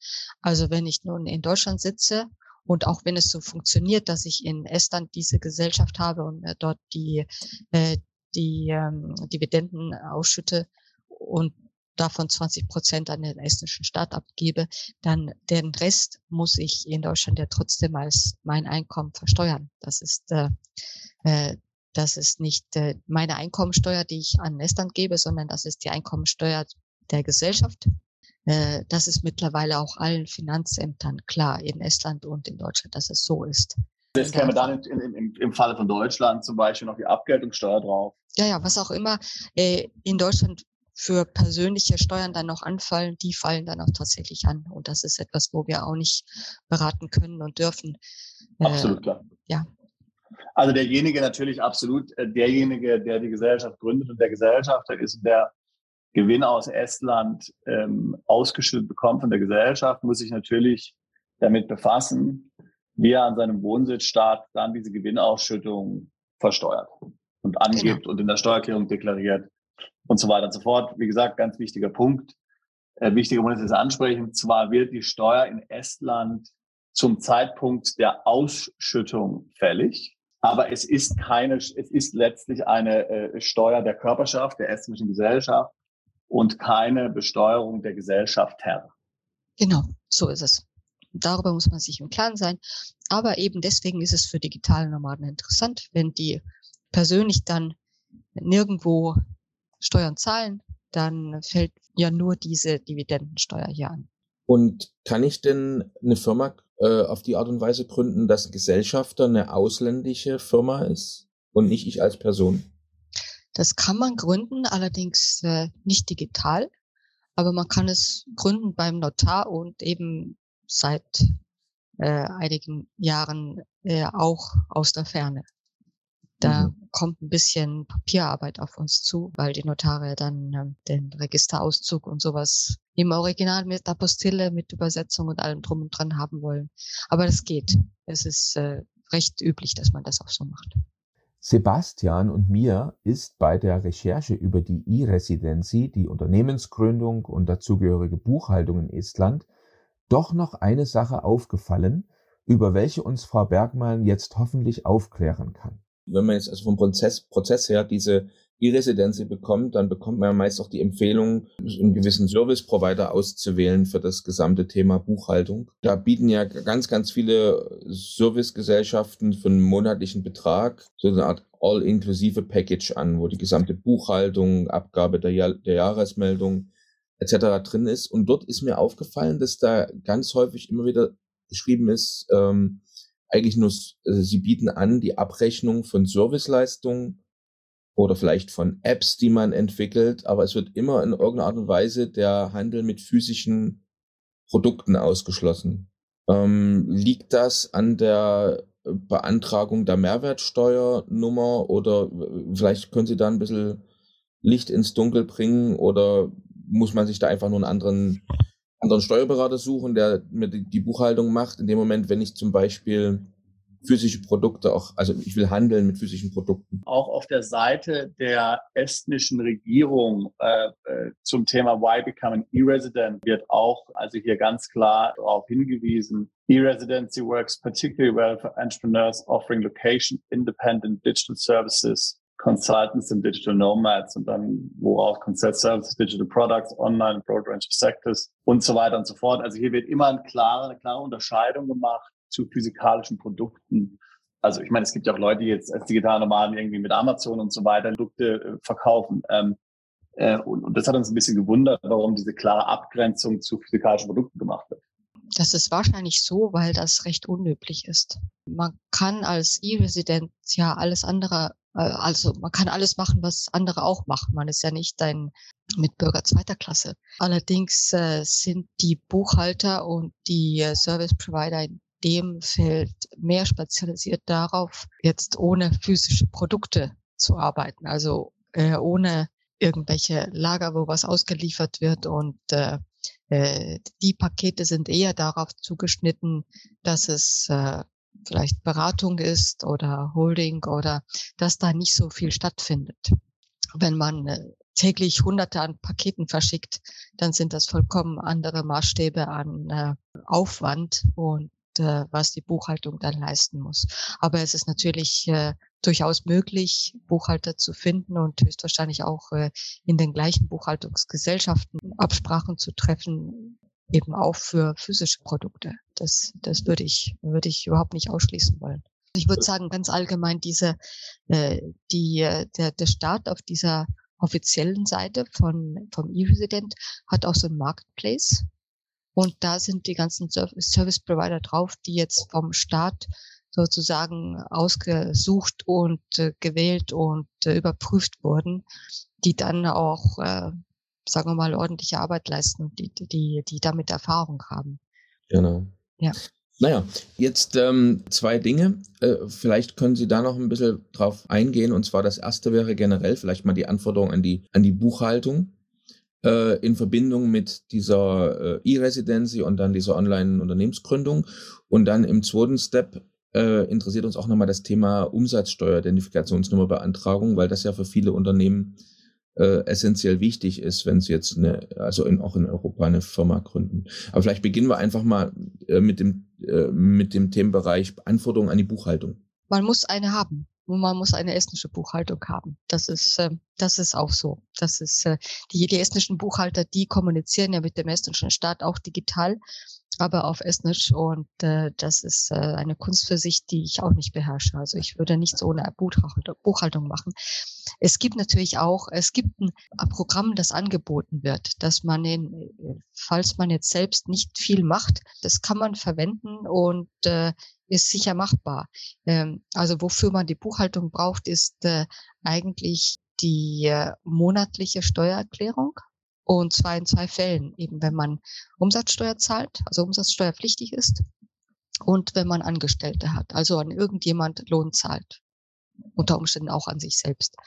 Also wenn ich nun in Deutschland sitze und auch wenn es so funktioniert, dass ich in Estland diese Gesellschaft habe und äh, dort die, äh, die ähm, Dividenden ausschütte und davon 20 Prozent an den estnischen Staat abgebe, dann den Rest muss ich in Deutschland ja trotzdem als mein Einkommen versteuern. Das ist äh, äh das ist nicht äh, meine Einkommensteuer, die ich an Estland gebe, sondern das ist die Einkommensteuer der Gesellschaft. Äh, das ist mittlerweile auch allen Finanzämtern klar in Estland und in Deutschland, dass es so ist. Jetzt käme dann in, im, im Falle von Deutschland zum Beispiel noch die Abgeltungssteuer drauf. Ja, ja, was auch immer äh, in Deutschland für persönliche Steuern dann noch anfallen, die fallen dann auch tatsächlich an. Und das ist etwas, wo wir auch nicht beraten können und dürfen. Absolut klar. Ja, also derjenige natürlich absolut, äh, derjenige, der die Gesellschaft gründet und der Gesellschafter ist und der Gewinn aus Estland ähm, ausgeschüttet bekommt von der Gesellschaft, muss sich natürlich damit befassen, wie er an seinem Wohnsitzstaat dann diese Gewinnausschüttung versteuert und angibt genau. und in der Steuererklärung deklariert und so weiter und so fort. Wie gesagt, ganz wichtiger Punkt. Äh, wichtiger Punkt ist es ansprechen. Zwar wird die Steuer in Estland zum Zeitpunkt der Ausschüttung fällig. Aber es ist keine, es ist letztlich eine äh, Steuer der Körperschaft, der estnischen Gesellschaft und keine Besteuerung der Gesellschaft her. Genau, so ist es. Darüber muss man sich im Klaren sein. Aber eben deswegen ist es für digitale Nomaden interessant, wenn die persönlich dann nirgendwo Steuern zahlen, dann fällt ja nur diese Dividendensteuer hier an. Und kann ich denn eine Firma äh, auf die Art und Weise gründen, dass ein Gesellschafter eine ausländische Firma ist und nicht ich als Person? Das kann man gründen, allerdings äh, nicht digital, aber man kann es gründen beim Notar und eben seit äh, einigen Jahren äh, auch aus der Ferne. Da mhm. kommt ein bisschen Papierarbeit auf uns zu, weil die Notare dann äh, den Registerauszug und sowas im Original mit Apostille, mit Übersetzung und allem drum und dran haben wollen. Aber das geht. Es ist äh, recht üblich, dass man das auch so macht. Sebastian und mir ist bei der Recherche über die E-Residency, die Unternehmensgründung und dazugehörige Buchhaltung in Estland, doch noch eine Sache aufgefallen, über welche uns Frau Bergmann jetzt hoffentlich aufklären kann wenn man jetzt also vom Prozess, Prozess her diese E-Residenz bekommt, dann bekommt man ja meist auch die Empfehlung, einen gewissen Service-Provider auszuwählen für das gesamte Thema Buchhaltung. Da bieten ja ganz, ganz viele Servicegesellschaften für einen monatlichen Betrag so eine Art all-inklusive Package an, wo die gesamte Buchhaltung, Abgabe der, Jahr der Jahresmeldung etc. drin ist. Und dort ist mir aufgefallen, dass da ganz häufig immer wieder geschrieben ist, ähm, eigentlich nur, also sie bieten an die Abrechnung von Serviceleistungen oder vielleicht von Apps, die man entwickelt, aber es wird immer in irgendeiner Art und Weise der Handel mit physischen Produkten ausgeschlossen. Ähm, liegt das an der Beantragung der Mehrwertsteuernummer oder vielleicht können Sie da ein bisschen Licht ins Dunkel bringen oder muss man sich da einfach nur einen anderen anderen Steuerberater suchen, der mir die Buchhaltung macht. In dem Moment, wenn ich zum Beispiel physische Produkte auch, also ich will handeln mit physischen Produkten. Auch auf der Seite der estnischen Regierung äh, äh zum Thema Why Become an E-Resident wird auch also hier ganz klar darauf hingewiesen. E-Residency works particularly well for entrepreneurs offering location independent digital services Consultants and Digital Nomads und dann worauf Consult Services, Digital Products, Online, Broad Range of Sectors und so weiter und so fort. Also hier wird immer eine klare, eine klare Unterscheidung gemacht zu physikalischen Produkten. Also ich meine, es gibt ja auch Leute, die jetzt als digitale Nomaden irgendwie mit Amazon und so weiter Produkte äh, verkaufen. Ähm, äh, und, und das hat uns ein bisschen gewundert, warum diese klare Abgrenzung zu physikalischen Produkten gemacht wird. Das ist wahrscheinlich so, weil das recht unüblich ist. Man kann als E-Resident ja alles andere also man kann alles machen, was andere auch machen. Man ist ja nicht ein Mitbürger zweiter Klasse. Allerdings äh, sind die Buchhalter und die äh, Service Provider in dem Feld mehr spezialisiert darauf, jetzt ohne physische Produkte zu arbeiten. Also äh, ohne irgendwelche Lager, wo was ausgeliefert wird und äh, äh die Pakete sind eher darauf zugeschnitten, dass es äh, vielleicht Beratung ist oder Holding oder dass da nicht so viel stattfindet. Wenn man äh, täglich hunderte an Paketen verschickt, dann sind das vollkommen andere Maßstäbe an äh, Aufwand und äh, was die Buchhaltung dann leisten muss. Aber es ist natürlich durchaus möglich, Buchhalter zu finden und höchstwahrscheinlich auch in den gleichen Buchhaltungsgesellschaften Absprachen zu treffen, eben auch für physische Produkte. Das, das würde ich, würde ich überhaupt nicht ausschließen wollen. Ich würde sagen, ganz allgemein diese, äh, die, der, der Start auf dieser offiziellen Seite von, vom E-Resident hat auch so ein Marketplace. Und da sind die ganzen Service Provider drauf, die jetzt vom Staat sozusagen ausgesucht und äh, gewählt und äh, überprüft wurden, die dann auch äh, sagen wir mal, ordentliche Arbeit leisten und die, die, die damit Erfahrung haben. Genau. Ja. Naja, jetzt ähm, zwei Dinge. Äh, vielleicht können Sie da noch ein bisschen drauf eingehen. Und zwar das erste wäre generell vielleicht mal die Anforderung an die, an die Buchhaltung äh, in Verbindung mit dieser äh, E-Residency und dann dieser Online-Unternehmensgründung. Und dann im zweiten Step äh, interessiert uns auch nochmal das Thema Umsatzsteuer-Identifikationsnummerbeantragung, weil das ja für viele Unternehmen äh, essentiell wichtig ist, wenn sie jetzt eine, also in, auch in Europa eine Firma gründen. Aber vielleicht beginnen wir einfach mal äh, mit dem äh, mit dem Themenbereich Anforderungen an die Buchhaltung. Man muss eine haben. Und man muss eine estnische Buchhaltung haben. Das ist, äh, das ist auch so. Das ist, äh, die, die estnischen Buchhalter, die kommunizieren ja mit dem estnischen Staat auch digital. Aber auf Estnisch und äh, das ist äh, eine Kunst für sich, die ich auch nicht beherrsche. Also ich würde nichts ohne Buchhaltung machen. Es gibt natürlich auch, es gibt ein Programm, das angeboten wird, dass man in, falls man jetzt selbst nicht viel macht, das kann man verwenden und äh, ist sicher machbar. Ähm, also wofür man die Buchhaltung braucht, ist äh, eigentlich die äh, monatliche Steuererklärung. Und zwar in zwei Fällen, eben wenn man Umsatzsteuer zahlt, also umsatzsteuerpflichtig ist, und wenn man Angestellte hat, also an irgendjemand Lohn zahlt. Unter Umständen auch an sich selbst.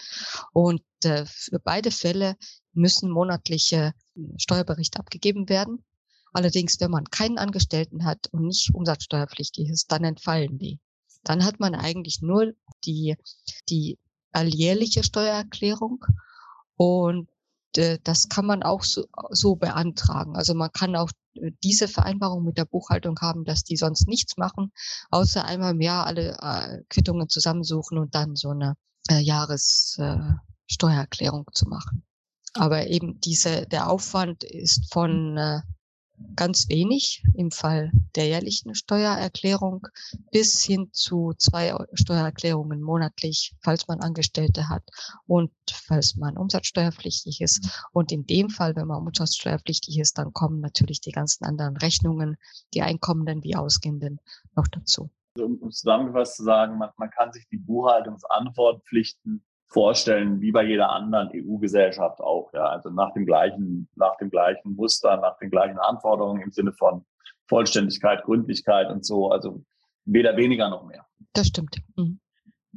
Und äh, für beide Fälle müssen monatliche Steuerberichte abgegeben werden. Allerdings, wenn man keinen Angestellten hat und nicht umsatzsteuerpflichtig ist, dann entfallen die. Dann hat man eigentlich nur die, die alljährliche Steuererklärung und das kann man auch so, so beantragen. Also man kann auch äh, diese Vereinbarung mit der Buchhaltung haben, dass die sonst nichts machen, außer einmal im Jahr alle äh, Quittungen zusammensuchen und dann so eine äh, Jahressteuererklärung zu machen. Aber eben diese, der Aufwand ist von ganz wenig im Fall der jährlichen Steuererklärung bis hin zu zwei Steuererklärungen monatlich, falls man Angestellte hat und falls man umsatzsteuerpflichtig ist. Und in dem Fall, wenn man umsatzsteuerpflichtig ist, dann kommen natürlich die ganzen anderen Rechnungen, die einkommenden wie ausgehenden, noch dazu. Also, um zusammengefasst zu sagen, man, man kann sich die Buchhaltungsantwortpflichten vorstellen, wie bei jeder anderen EU-Gesellschaft auch. Ja, also nach dem gleichen, nach dem gleichen Muster, nach den gleichen Anforderungen im Sinne von Vollständigkeit, Gründlichkeit und so. Also weder weniger noch mehr. Das stimmt. Mhm.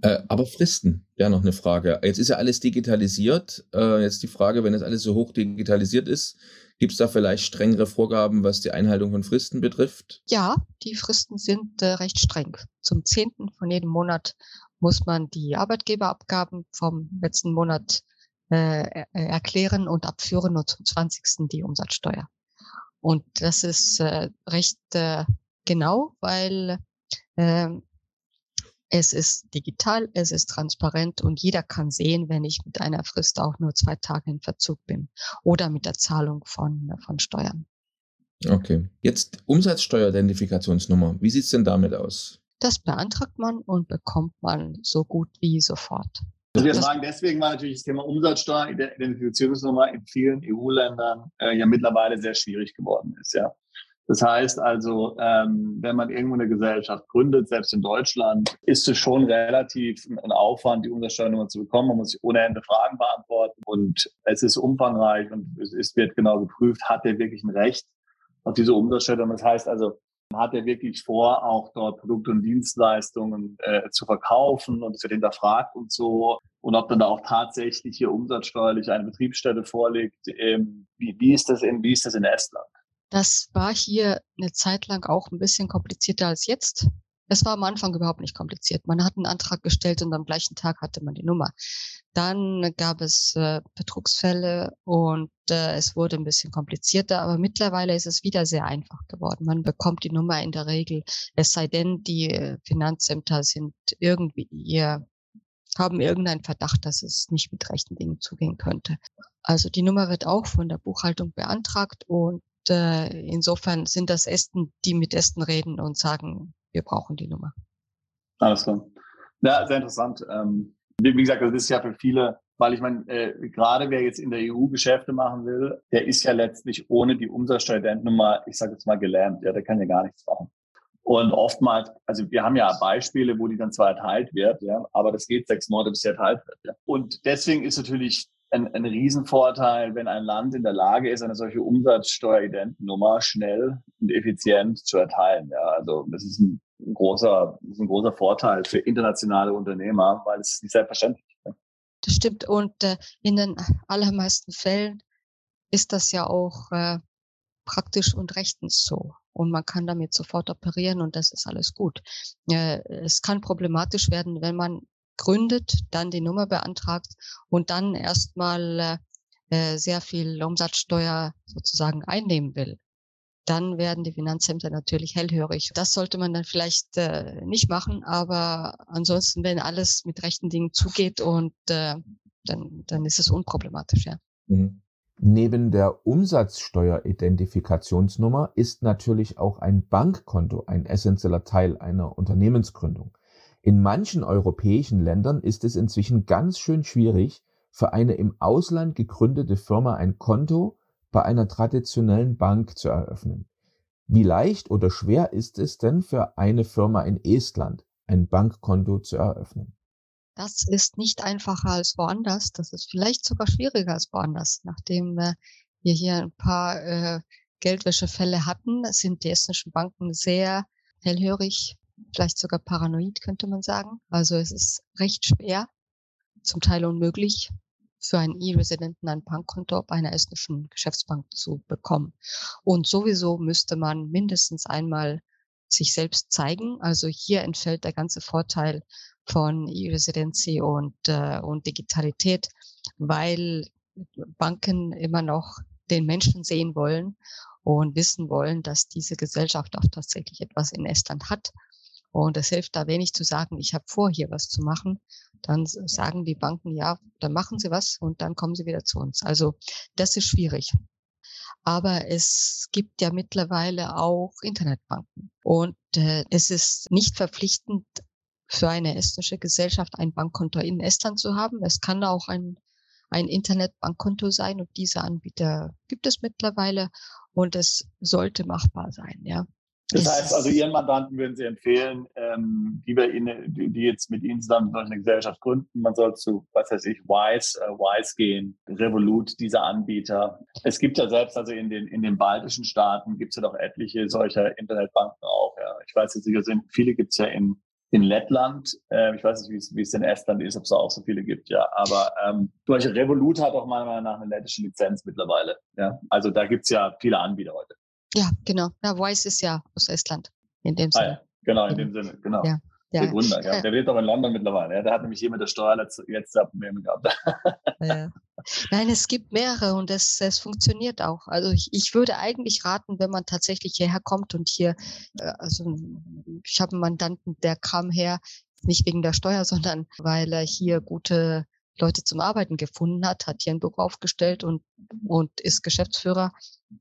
Äh, aber Fristen, ja, noch eine Frage. Jetzt ist ja alles digitalisiert. Äh, jetzt die Frage, wenn es alles so hoch digitalisiert ist, gibt es da vielleicht strengere Vorgaben, was die Einhaltung von Fristen betrifft? Ja, die Fristen sind äh, recht streng. Zum zehnten von jedem Monat muss man die Arbeitgeberabgaben vom letzten Monat äh, erklären und abführen und zum 20. die Umsatzsteuer. Und das ist äh, recht äh, genau, weil äh, es ist digital, es ist transparent und jeder kann sehen, wenn ich mit einer Frist auch nur zwei Tage in Verzug bin oder mit der Zahlung von, von Steuern. Okay. Jetzt Umsatzsteueridentifikationsnummer. Wie sieht's denn damit aus? Das beantragt man und bekommt man so gut wie sofort. Also wir fragen deswegen, weil natürlich das Thema Umsatzsteuer, Identifizierungsnummer in vielen EU-Ländern äh, ja mittlerweile sehr schwierig geworden ist. Ja. Das heißt also, ähm, wenn man irgendwo eine Gesellschaft gründet, selbst in Deutschland, ist es schon relativ ein Aufwand, die Umsatzsteuernummer zu bekommen. Man muss sich ohne Ende Fragen beantworten und es ist umfangreich und es wird genau geprüft, hat der wirklich ein Recht auf diese Umsatzsteuer. Das heißt also, hat er wirklich vor, auch dort Produkte und Dienstleistungen äh, zu verkaufen und es wird hinterfragt und so. Und ob dann da auch tatsächlich hier umsatzsteuerlich eine Betriebsstelle vorliegt. Ähm, wie, wie, ist das in, wie ist das in Estland? Das war hier eine Zeit lang auch ein bisschen komplizierter als jetzt. Es war am Anfang überhaupt nicht kompliziert. Man hat einen Antrag gestellt und am gleichen Tag hatte man die Nummer. Dann gab es äh, Betrugsfälle und äh, es wurde ein bisschen komplizierter, aber mittlerweile ist es wieder sehr einfach geworden. Man bekommt die Nummer in der Regel, es sei denn, die äh, Finanzämter sind irgendwie ihr haben irgendeinen Verdacht, dass es nicht mit rechten Dingen zugehen könnte. Also die Nummer wird auch von der Buchhaltung beantragt und äh, insofern sind das Ästen, die mit Ästen reden und sagen, wir brauchen die Nummer. Alles klar. Ja, sehr interessant. Ähm, wie gesagt, das ist ja für viele, weil ich meine, äh, gerade wer jetzt in der EU Geschäfte machen will, der ist ja letztlich ohne die Umsatzsteuerdentnummer, ich sage jetzt mal gelähmt, ja, der kann ja gar nichts machen. Und oftmals, also wir haben ja Beispiele, wo die dann zwar erteilt wird, ja, aber das geht sechs Monate, bis sie erteilt wird. Ja. Und deswegen ist natürlich ein, ein Riesenvorteil, wenn ein Land in der Lage ist, eine solche Umsatzsteueridentennummer schnell und effizient zu erteilen. Ja, also das ist ein ein großer, ist ein großer Vorteil für internationale Unternehmer, weil es nicht selbstverständlich ist. Das stimmt. Und äh, in den allermeisten Fällen ist das ja auch äh, praktisch und rechtens so. Und man kann damit sofort operieren und das ist alles gut. Äh, es kann problematisch werden, wenn man gründet, dann die Nummer beantragt und dann erstmal äh, äh sehr viel Umsatzsteuer sozusagen einnehmen will dann werden die Finanzämter natürlich hellhörig. Das sollte man dann vielleicht äh, nicht machen, aber ansonsten, wenn alles mit rechten Dingen zugeht und äh, dann, dann ist es unproblematisch, ja. Mhm. Neben der Umsatzsteueridentifikationsnummer ist natürlich auch ein Bankkonto ein essentieller Teil einer Unternehmensgründung. In manchen europäischen Ländern ist es inzwischen ganz schön schwierig, für eine im Ausland gegründete Firma ein Konto bei einer traditionellen Bank zu eröffnen. Wie leicht oder schwer ist es denn für eine Firma in Estland, ein Bankkonto zu eröffnen? Das ist nicht einfacher als woanders. Das ist vielleicht sogar schwieriger als woanders. Nachdem äh, wir hier ein paar äh, Geldwäschefälle hatten, sind die estnischen Banken sehr hellhörig, vielleicht sogar paranoid, könnte man sagen. Also es ist recht schwer, zum Teil unmöglich, für einen E-Residenten ein Bankkonto bei einer estnischen Geschäftsbank zu bekommen. Und sowieso müsste man mindestens einmal sich selbst zeigen. Also hier entfällt der ganze Vorteil von E-Residency und, äh, und Digitalität, weil Banken immer noch den Menschen sehen wollen und wissen wollen, dass diese Gesellschaft auch tatsächlich etwas in Estland hat. Und es hilft da wenig zu sagen, ich habe vor, hier was zu machen. Dann sagen die Banken, ja, dann machen sie was und dann kommen sie wieder zu uns. Also das ist schwierig. Aber es gibt ja mittlerweile auch Internetbanken. Und äh, es ist nicht verpflichtend, für eine estnische Gesellschaft ein Bankkonto in Estland zu haben. Es kann auch ein, ein Internetbankkonto sein und diese Anbieter gibt es mittlerweile und es sollte machbar sein, ja. Das heißt also, Ihren Mandanten würden Sie empfehlen, ähm, die, bei Ihnen, die, die jetzt mit Ihnen zusammen solche eine Gesellschaft gründen, man soll zu, was weiß ich, Wise, äh, Wise gehen, Revolut, diese Anbieter. Es gibt ja selbst, also in den, in den baltischen Staaten gibt es ja doch etliche solcher Internetbanken auch. Ja. Ich weiß jetzt sicher, sind, viele gibt es ja in, in Lettland. Äh, ich weiß nicht, wie es in Estland ist, ob es da auch so viele gibt, ja. Aber ähm, Beispiel Revolut hat auch meiner Meinung nach eine lettische Lizenz mittlerweile. Ja. Also da gibt es ja viele Anbieter heute. Ja, genau. Na, Weiss ist ja aus Estland in dem Sinne. Ah, ja. Genau, in dem Sinne, genau. Ja. Ja. Der Gründer, ja. Der lebt aber in London mittlerweile. Ja. Der hat nämlich hier mit der Steuer jetzt Probleme gehabt. Ja. Nein, es gibt mehrere und es, es funktioniert auch. Also ich, ich würde eigentlich raten, wenn man tatsächlich hierher kommt und hier, äh, also ich habe einen Mandanten, der kam her, nicht wegen der Steuer, sondern weil er hier gute Leute zum Arbeiten gefunden hat, hat hier ein Büro aufgestellt und, und ist Geschäftsführer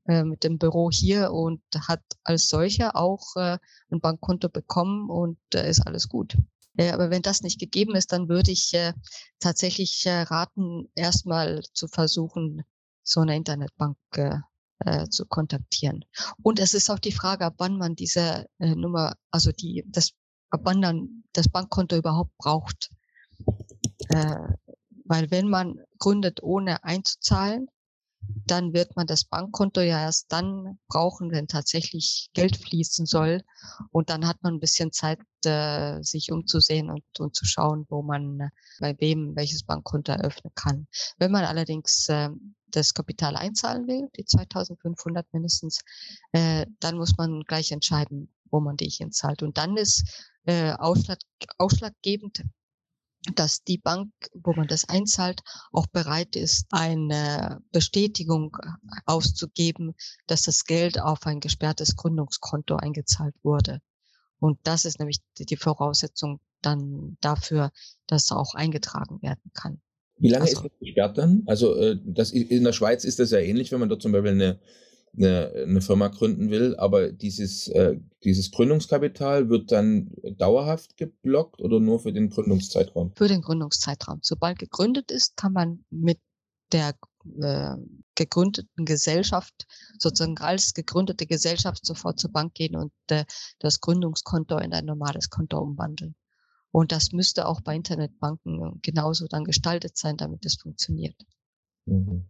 äh, mit dem Büro hier und hat als solcher auch äh, ein Bankkonto bekommen und äh, ist alles gut. Äh, aber wenn das nicht gegeben ist, dann würde ich äh, tatsächlich äh, raten, erstmal zu versuchen, so eine Internetbank zu kontaktieren. Und es ist auch die Frage, ab wann man diese Nummer, also die, das, ab wann dann das Bankkonto überhaupt braucht. Äh, weil wenn man gründet, ohne einzuzahlen, dann wird man das Bankkonto ja erst dann brauchen, wenn tatsächlich Geld fließen soll. Und dann hat man ein bisschen Zeit, äh, sich umzusehen und, und zu schauen, wo man äh, bei wem welches Bankkonto eröffnen kann. Wenn man allerdings äh, das Kapital einzahlen will, die 2500 mindestens, äh, dann muss man gleich entscheiden, wo man die hinzahlt. Und dann ist äh, ausschlag, ausschlaggebend, dass die Bank, wo man das einzahlt, auch bereit ist, eine Bestätigung auszugeben, dass das Geld auf ein gesperrtes Gründungskonto eingezahlt wurde. Und das ist nämlich die Voraussetzung dann dafür, dass auch eingetragen werden kann. Wie lange also, ist das gesperrt dann? Also äh, das, in der Schweiz ist das ja ähnlich, wenn man dort zum Beispiel eine eine, eine Firma gründen will, aber dieses, äh, dieses Gründungskapital wird dann dauerhaft geblockt oder nur für den Gründungszeitraum? Für den Gründungszeitraum. Sobald gegründet ist, kann man mit der äh, gegründeten Gesellschaft, sozusagen als gegründete Gesellschaft sofort zur Bank gehen und äh, das Gründungskonto in ein normales Konto umwandeln. Und das müsste auch bei Internetbanken genauso dann gestaltet sein, damit es funktioniert. Mhm.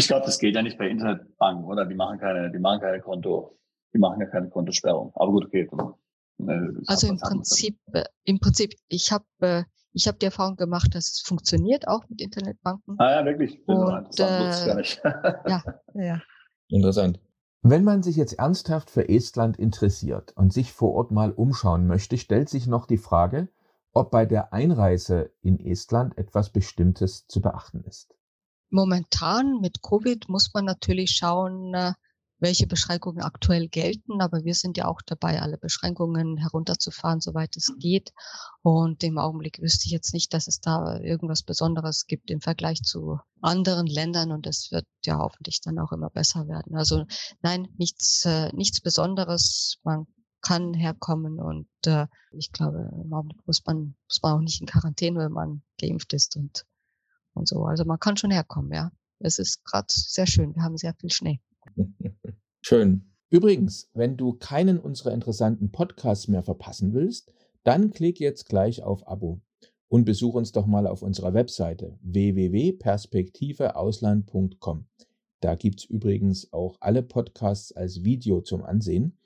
Ich glaube, das geht ja nicht bei Internetbanken, oder? Die machen keine, die machen keine Konto, die machen ja keine Kontosperrung. Aber gut, okay. Ne, also im Prinzip, äh, im Prinzip, ich habe äh, ich habe die Erfahrung gemacht, dass es funktioniert auch mit Internetbanken. Ah ja, wirklich. Und, äh, ja, ja. Interessant. Wenn man sich jetzt ernsthaft für Estland interessiert und sich vor Ort mal umschauen möchte, stellt sich noch die Frage, ob bei der Einreise in Estland etwas Bestimmtes zu beachten ist momentan mit Covid muss man natürlich schauen, äh, welche Beschränkungen aktuell gelten, aber wir sind ja auch dabei, alle Beschränkungen herunterzufahren, soweit es geht. Und im Augenblick wüsste ich jetzt nicht, dass es da irgendwas Besonderes gibt im Vergleich zu anderen Ländern und es wird ja hoffentlich dann auch immer besser werden. Also nein, nichts, äh, nichts Besonderes. Man kann herkommen und äh, ich glaube, im Augenblick muss man, muss man auch nicht in Quarantäne, wenn man geimpft ist und, und so. Also man kann schon herkommen, ja. Es ist gerade sehr schön. Wir haben sehr viel Schnee. Schön. Übrigens, wenn du keinen unserer interessanten Podcasts mehr verpassen willst, dann klick jetzt gleich auf Abo und besuch uns doch mal auf unserer Webseite www.perspektiveausland.com. Da gibt's übrigens auch alle Podcasts als Video zum Ansehen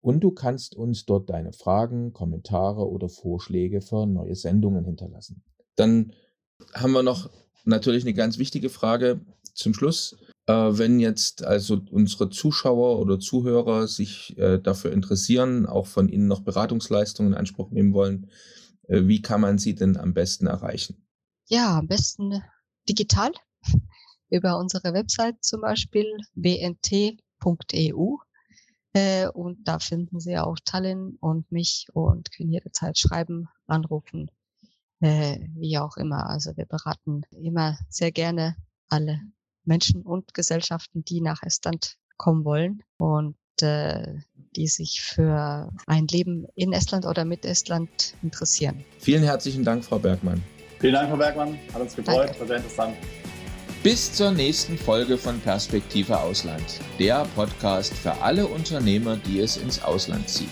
und du kannst uns dort deine Fragen, Kommentare oder Vorschläge für neue Sendungen hinterlassen. Dann haben wir noch natürlich eine ganz wichtige Frage zum Schluss. Äh, wenn jetzt also unsere Zuschauer oder Zuhörer sich äh, dafür interessieren, auch von Ihnen noch Beratungsleistungen in Anspruch nehmen wollen, äh, wie kann man sie denn am besten erreichen? Ja, am besten digital über unsere Website zum Beispiel bnt.eu. Äh, und da finden Sie auch Tallinn und mich und können jederzeit schreiben, anrufen, äh, wie auch immer. Also wir beraten immer sehr gerne alle Menschen und Gesellschaften, die nach Estland kommen wollen und äh, die sich für ein Leben in Estland oder mit Estland interessieren. Vielen herzlichen Dank, Frau Bergmann. Vielen Dank, Frau Bergmann. Hat uns gefreut, Danke. war sehr interessant. Bis zur nächsten Folge von Perspektive Ausland, der Podcast für alle Unternehmer, die es ins Ausland zieht.